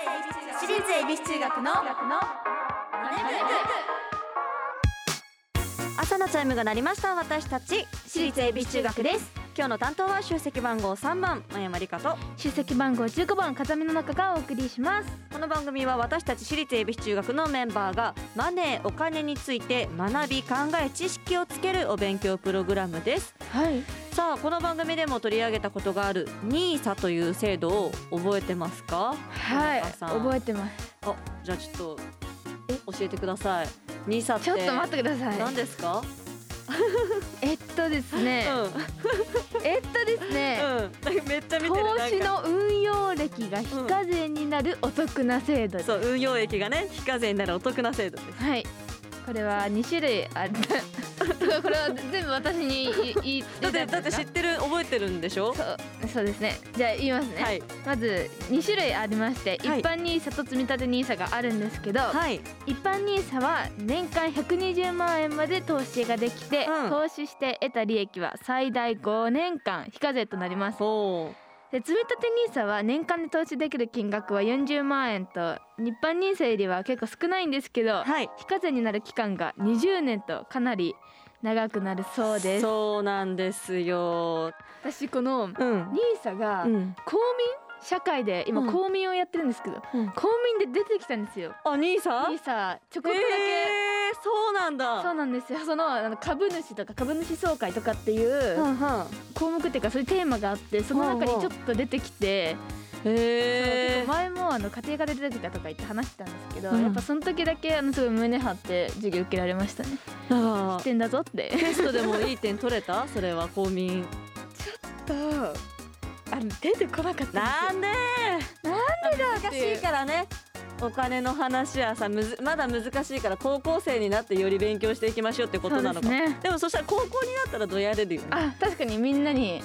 私立恵比寿中学の朝のチャイムが鳴りました私たち私立恵比寿中学です。今日の担当は出席番号3番真山理香と。出席番号15番風見の中がお送りします。この番組は私たち私立恵比寿中学のメンバーがマネーお金について学び考え知識をつけるお勉強プログラムです。はいさあこの番組でも取り上げたことがある NISA という制度を覚えてますか？はい覚えてます。あじゃあちょっと教えてください。NISA ってちょっと待ってください。何ですか？えっとですね。うん。えっとですね。うん、めっちゃ見てる投資の運用歴が非課税になるお得な制度です、そう運用益がね非課税になるお得な制度です。はい。これは2種類あるこれは全部私に言いだってだって知ってる覚えてるんでしょ？そうそうですね。じゃあ言いますね、はい。まず2種類ありまして、はい。一般 NISA と積立 NISA があるんですけど、はい。一般 NISA は年間120万円まで投資ができて、うん。投資して得た利益は最大5年間非課税となります。ほで積立 NISA は年間で投資できる金額は40万円と一般 NISA よりは結構少ないんですけど、うはい。非課税になる期間が20年とかなり長くなるそうです。そうなんですよ。私このうん。NISA がうん。公民社会で今うん。公民をやってるんですけど、うん。公民で出てきたんですよ。あ兄さん NISA ちょこっとだけ、えー、そうなんだ。そうなんですよ。そのあの株主とか株主総会とかっていうはんはん。項目っていうかそういうテーマがあってその中にちょっと出てきて、そうへ結構前もあの家庭科で出てきたとか言って話してたんですけど、うん。やっぱその時だけあのすごい胸張って授業受けられましたね。えー、知ってんだぞって。テストでもいい点取れた？それは公民。とあの出てこなかったなんで？なんでだ難しいからね。お金の話はさむずまだ難しいから高校生になってより勉強していきましょうってことなのか。ですね。でもそしたら高校になったらどうやれるよね。あ確かにみんなに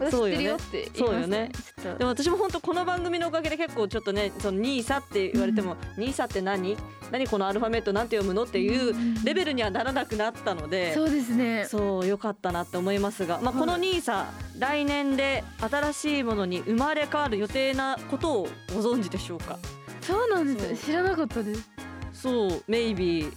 私知ってるよって言いますね。ちょっとでも私も本当この番組のおかげで結構ちょっとねそのニーサって言われても、ニーサって何？何このアルファベットなんて読むの？っていうレベルにはならなくなったので、そうですね。そう良かったなって思いますが、まあ、このニーサ来年で新しいものに生まれ変わる予定なことをご存知でしょうか？そうなんでそう。す知らなかったです。そうメイビー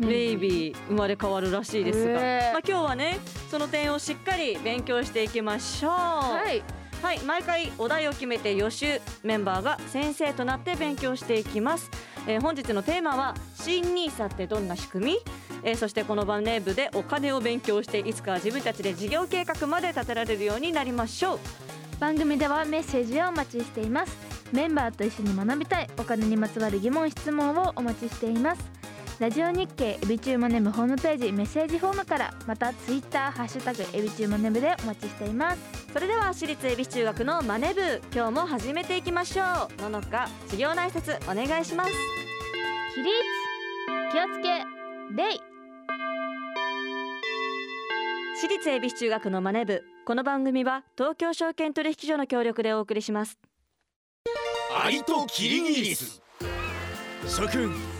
メイビー生まれ変わるらしいですが、まあ、今日はねその点をしっかり勉強していきましょう。はい。はい、毎回お題を決めて予習メンバーが先生となって勉強していきます、えー本日のテーマは新ニーサってどんな仕組み、えーそしてこの番ネ部でお金を勉強していつかは自分たちで事業計画まで立てられるようになりましょう。番組ではメッセージをお待ちしています。メンバーと一緒に学びたい。お金にまつわる疑問質問をお待ちしていますラジオ日経エビチューマネブホームページメッセージフォームからまたツイッターハッシュタグエビチューマネブでお待ちしています。それでは私立恵比寿中学のマネ部今日も始めていきましょう。ののか授業内説お願いします。起立気をつけ礼私立恵比寿中学のマネ部この番組は東京証券取引所の協力でお送りします。アリとキリギリス。諸君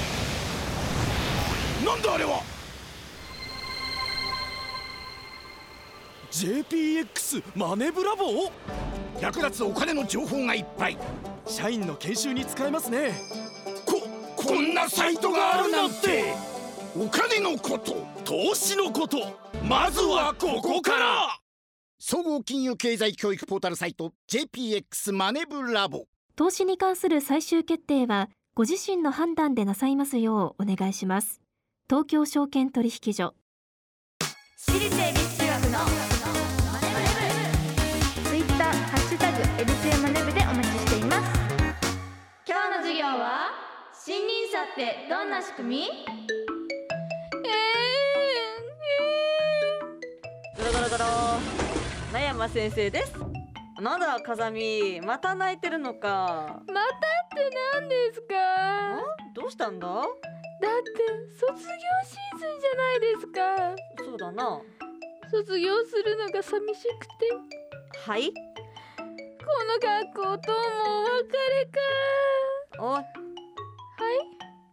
なんだあれは？JPX マネブラボー？役立つお金の情報がいっぱい。社員の研修に使えますね。ここんなサイトがあるなんて。お金のこと投資のこと。まずはここから。総合金融経済教育ポータルサイト JPX マネブラボ投資に関する最終決定はご自身の判断でなさいますようお願いします東京証券取引所。私立恵比寿中学のツイッターハッシュタグエビチューマネブでお待ちしています。今日の授業は新ニーサってどんな仕組み？ゴロゴロゴロ。真山先生です。なんだ風見。また泣いてるのか。またって何ですか？ん？どうしたんだ？卒業シーズンじゃないですか。そうだな。卒業するのが寂しくて。はい？この学校ともお別れか。おい。はい？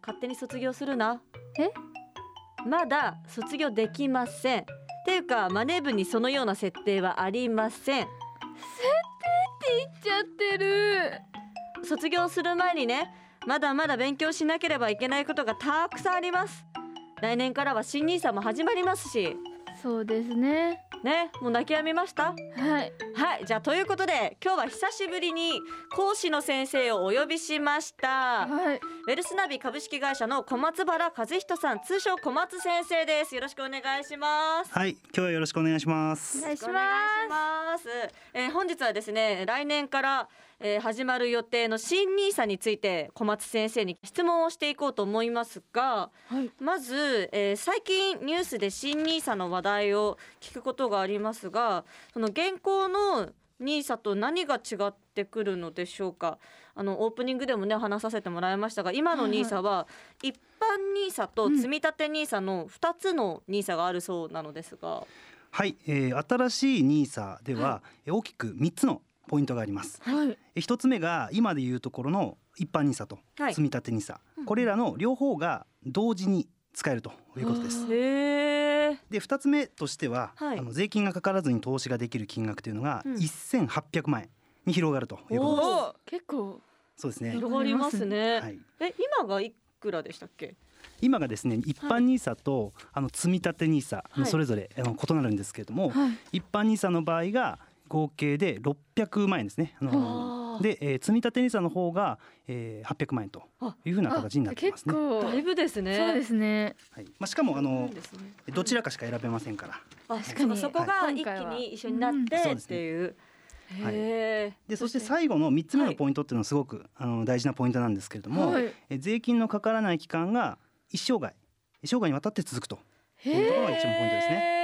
勝手に卒業するな。え？まだ卒業できません。っていうかマネ部にそのような設定はありません。って言っちゃってる。卒業する前にねまだまだ勉強しなければいけないことがたくさんあります。来年からは新ニーサも始まりますし。そうですね。ねもう泣き止みました？はい。はいじゃあということで今日は久しぶりに講師の先生をお呼びしました。はい。ウェルスナビ株式会社の小松原和人さん通称小松先生です。よろしくお願いします。はい、今日はよろしくお願いします。お。願いしお願いしまます。えー本日はですね、来年から、えー始まる予定の新ニーサについて小松先生に質問をしていこうと思いますが、はい。まず、えー最近ニュースで新ニーサの話題を聞くことがありますが、その現行のニーサと何が違ってくるのでしょうか？あのオープニングでもね話させてもらいましたが、今のニーサは一般ニーサと積立ニーサの二つのニーサがあるそうなのですが、はい、えー新しいニーサでは、えー大きく三つのポイントがあります。すはいつ目が今でいうところの一般ニーサとはい積立ニーサ、これらの両方が同時に使えるということです。で二つ目としては、はいあの税金がかからずに投資ができる金額というのがうん1800万円に広がるということです。結構そうですね。広がりますね。はい。え、今がいくらでしたっけ？今がですね一般ニーサと、あの積立ニーサ、はいそれぞれあの異なるんですけれども、はい一般ニーサの場合が合計で600万円ですね。あのはあで、えー、積立ニーサの方が、えー、800万円というふうな形になってますね。結構だいぶですね。そうですねはい。まあしかもあのねどちらかしか選べませんから。あ、確かにそこが一気に一緒になっうんてっていう。はいへえ。でそして最後の3つ目はいのポイントっていうのはすごく、あの大事なポイントなんですけれども、はいえー税金のかからない期間が一生涯一生涯にわたって続くとへいうところが一番ポイントですね。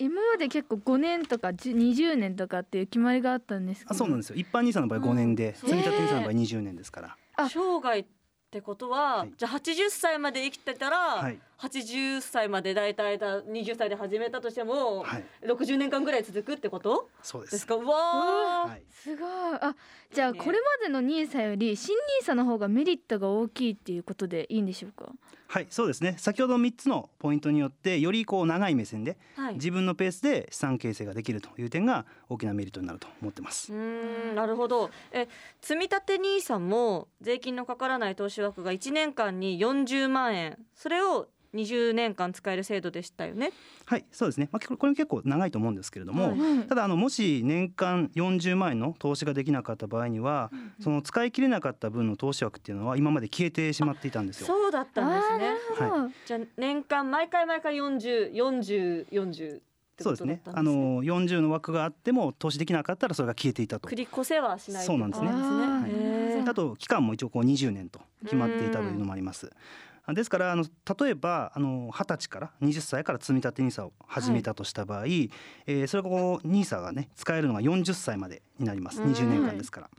今まで結構5年とか10 20年とかっていう決まりがあったんですけど。あそうなんですよ。一般ニーサの場合5年で、うん。積立ニーサの場合20年ですから。あ生涯ってことは、はい。じゃあ80歳まで生きてたら、はい80歳までだいたい20歳で始めたとしても、はい60年間ぐらい続くってこと？そうです。ですか？うわあ。はい。すごいあじゃあねこれまでのニーサより新ニーサの方がメリットが大きいっていうことでいいんでしょうか？はいそうですね先ほど3つのポイントによってよりこう長い目線ではい。自分のペースで資産形成ができるという点が大きなメリットになると思ってますう。ーんなるほどえ積立 NISA も税金のかからない投資枠が1年間に40万円それを20年間使える制度でしたよね。はいそうですね、まあ、これ結構長いと思うんですけれども、はいただあのもし年間40万円の投資ができなかった場合には、その使い切れなかった分の投資枠っていうのは今まで消えてしまっていたんですよ。そうだったんですね。あーなるほど。じゃあ年間毎回毎回40、40、40ってそうですねことだったんですね。あの40の枠があっても投資できなかったらそれが消えていたと。繰り越せはしないそうなんですね。あーへーあと期間も一応こう20年と決まっていたというのもあります。ですからあの例えばあの20歳から20歳から積み立て NISA を始めたとした場合、えーそれがこう NISA がね使えるのが40歳までになります。うん。20年間ですから。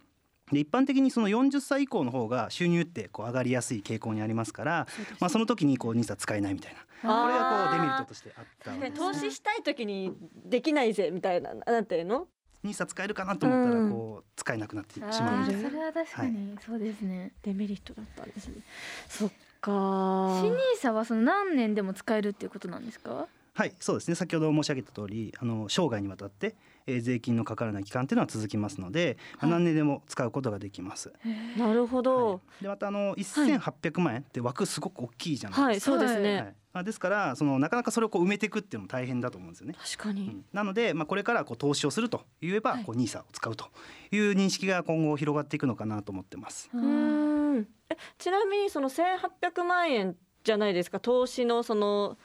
で一般的にその40歳以降の方が収入ってこう上がりやすい傾向にありますから、まあ、その時にこう NISA 使えないみたいな。これがこうデメリットとしてあったです、投資したい時にできないぜみたいななんていうの？NISA 使えるかなと思ったうん。らこう使えなくなってしあまうみたいな。ーそれは確かにそうですね、デメリットだったんですね。そっか。新ニーサはその何年でも使えるっていうことなんですか？はいそうですね先ほど申し上げた通りあの生涯にわたって、えー税金のかからない期間っていうのは続きますので、まあ何年でも使うことができます。なるほど。はいでまたあの1800万円って枠すごく大きいじゃないはい、ですか。そうですね。はいまあですからそのなかなかそれをこう埋めていくっていうのも大変だと思うんですよね。確かに。うんなので、まあ、これからこう投資をすると言えば、こう NISA を使うという認識が今後広がっていくのかなと思ってます。うーん。え、ちなみにその1800万円じゃないですか。投資のその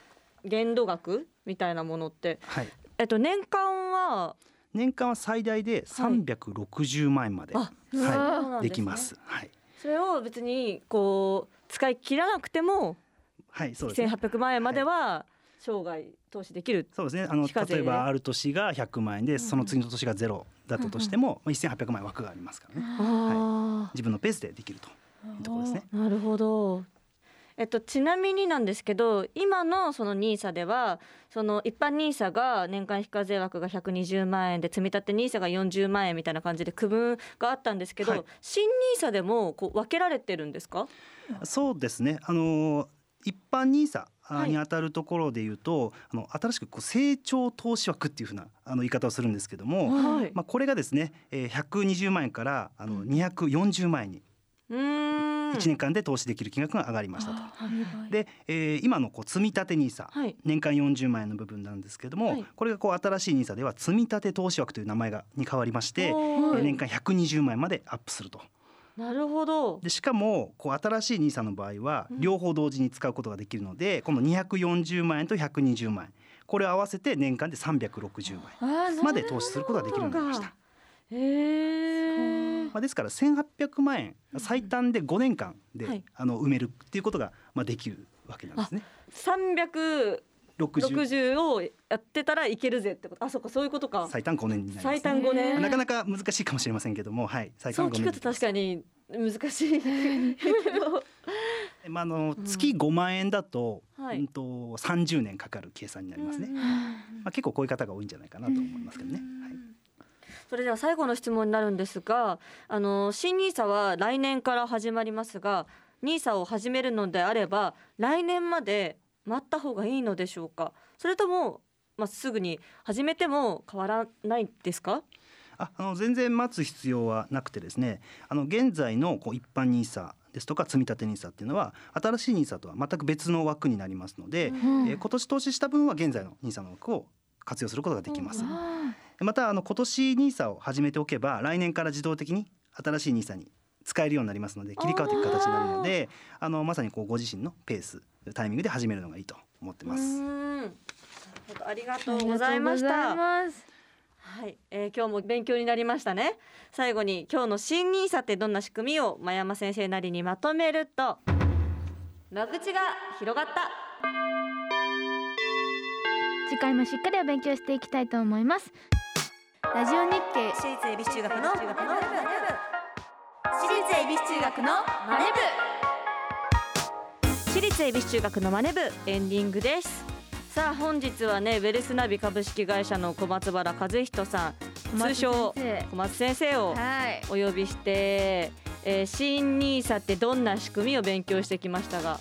限度額みたいなものって、はい、えっと年間は？年間は最大で360万円まで、あうわーはい、できます。はい、それを別にこう使い切らなくてもはい、そうですね。1800万円までは生涯投資できる。そうですね。あの例えばある年が100万円で、その次の年がゼロだったとしても、まあ1800万円枠がありますからね。あ自分のペースでできるというところですね。ーなるほど。えっと、ちなみになんですけど今のその NISA ではその一般 NISA が年間非課税額が120万円で積み立て NISA が40万円みたいな感じで区分があったんですけど、はい新 NISA でもこう分けられてるんですか？そうですね。あの一般ニーサはいにあたるところで言うと、あの新しくこう成長投資枠っていうふうなあの言い方をするんですけども、はいまあこれがですね、えー、120万円からあの240万円にうーん1年間で投資できる金額が上がりましたと。はいで、えー今のこう積み立てニーサはい。年間40万円の部分なんですけども、はい。これがこう新しいニーサでは積み立て投資枠という名前がに変わりまして、えおー。ー年間120万円までアップすると。なるほど。でしかもこう新しい NISA の場合は両方同時に使うことができるので、この240万円と120万円。これを合わせて年間で360万円まで投資することができるようになりました。へえまあ、ですから1800万円最短で5年間で、はい。あの埋めるっていうことがまあできるわけなんですね。360 60をやってたらいけるぜってこと。あそっかそういうことか。最短5年になります、ね。最短5年。なかなか難しいかもしれませんけども、はい、最そう短5年聞くと確かに難しいけど。まああの月5万円だと、はい。うんと30年かかる計算になりますね。まあ結構こういう方が多いんじゃないかなと思いますけどね。はい。それでは最後の質問になるんですがあの新ニーサは来年から始まりますがニーサを始めるのであれば来年まで待った方がいいのでしょうか？それとも、まあ、すぐに始めても変わらないですか？ああの全然待つ必要はなくてですねあの現在のこう一般ニーサですとか積み立てニーサっていうのは新しいニーサとは全く別の枠になりますので、えー今年投資した分は現在のニーサの枠を活用することができます。またあの今年ニーサを始めておけば来年から自動的に新しいニーサに使えるようになりますので切り替わっていく形になるのであのまさにこうご自身のペースタイミングで始めるのがいいと思ってます。ありがとうございました。はい、えー、今日も勉強になりましたね。最後に今日の新ニーサってどんな仕組みを真山先生なりにまとめると間口が広がった。次回もしっかりお勉強していきたいと思いますラジオ日経。私立恵比寿中学の私立恵比寿中学のマネ私立恵比寿中学のマネ部。エンディングです。さあ本日はねウェルスナビ株式会社の小松原和人さん。通称小松先生をはい。お呼びして、えー、新ニーサってどんな仕組みを勉強してきましたが。は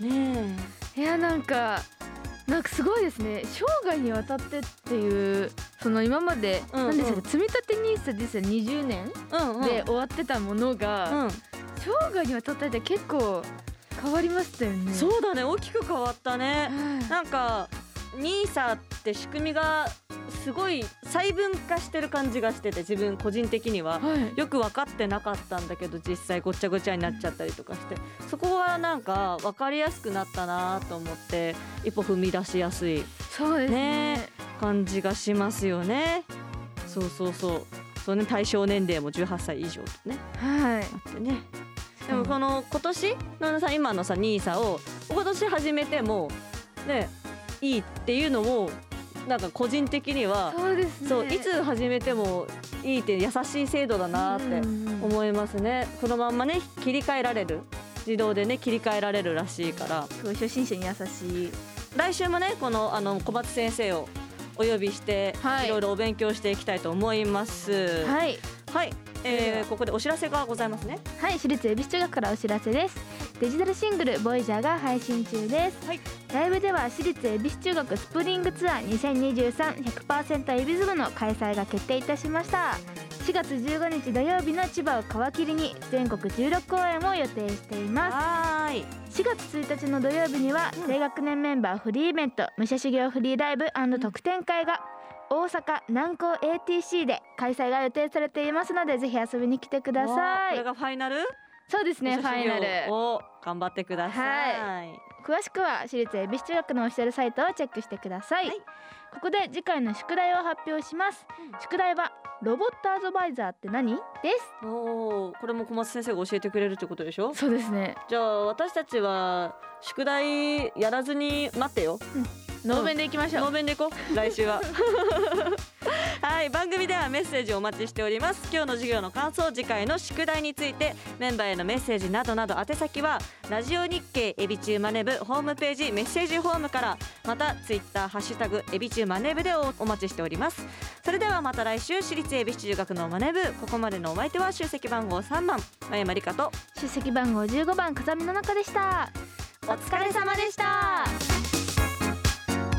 ねいいやなんかなんかすごいですね。生涯にわたってっていうその今まで、うんうん。でしたっけ？積み立てニースですよ20年えうんうん。で終わってたものが、うん。生涯にわたってって結構変わりましたよね。そうだね。大きく変わったね。はい。なんかニーサって仕組みがすごい細分化してる感じがしてて自分個人的には。はい。よく分かってなかったんだけど実際ごっちゃごちゃになっちゃったりとかして。そこはなんか分かりやすくなったなと思って一歩踏み出しやすいそうですね。ね感じがしますよね。そうそうそう。そうね対象年齢も18歳以上とね。はい。あってね。でもこの今年のさ今のさニーサを今年始めてもねいいっていうのもなんか個人的にはそうですね。そういつ始めてもいいって優しい制度だなってうん思いますね。このまんまね切り替えられる。自動でね切り替えられるらしいから。すごい初心者に優しい。来週もねこのあの小松先生をお呼びして、はい。いろいろお勉強していきたいと思います。はい。はい、えー、ここでお知らせがございますね。はい私立恵比寿中学からお知らせですデジタルシングル「ボイジャーが配信中です、はい。ライブでは私立恵比寿中学スプリングツアー2023100%恵比寿部の開催が決定いたしました。4月15日土曜日の千葉を皮切りに全国16公演を予定しています。はーい。4月1日の土曜日にはうん。低学年メンバーフリーイベント武者修行フリーライブ特典会が大阪南港 ATC で開催が予定されていますのでぜひ遊びに来てください。これがファイナル？そうですねファイナル。を頑張ってください。詳しくは私立恵比寿中学のオフィシャルサイトをチェックしてください、はい。ここで次回の宿題を発表します、うん。宿題はロボットアドバイザーって何？です。おお、これも小松先生が教えてくれるってことでしょ？そうですね。じゃあ私たちは宿題やらずに待ってよ。ノーベンでいきましょう、ノーベンでいこう。来週は はい番組ではメッセージをお待ちしております。今日の授業の感想次回の宿題についてメンバーへのメッセージなどなど宛先はラジオ日経エビチューマネブホームページメッセージフォームからまたツイッターハッシュタグエビチューマネブでおお待ちしております。それではまた来週私立恵比寿中学のマネブここまでのお相手は集積番号3番前山理香と出席番号15番風見の中でした。お疲れ様でした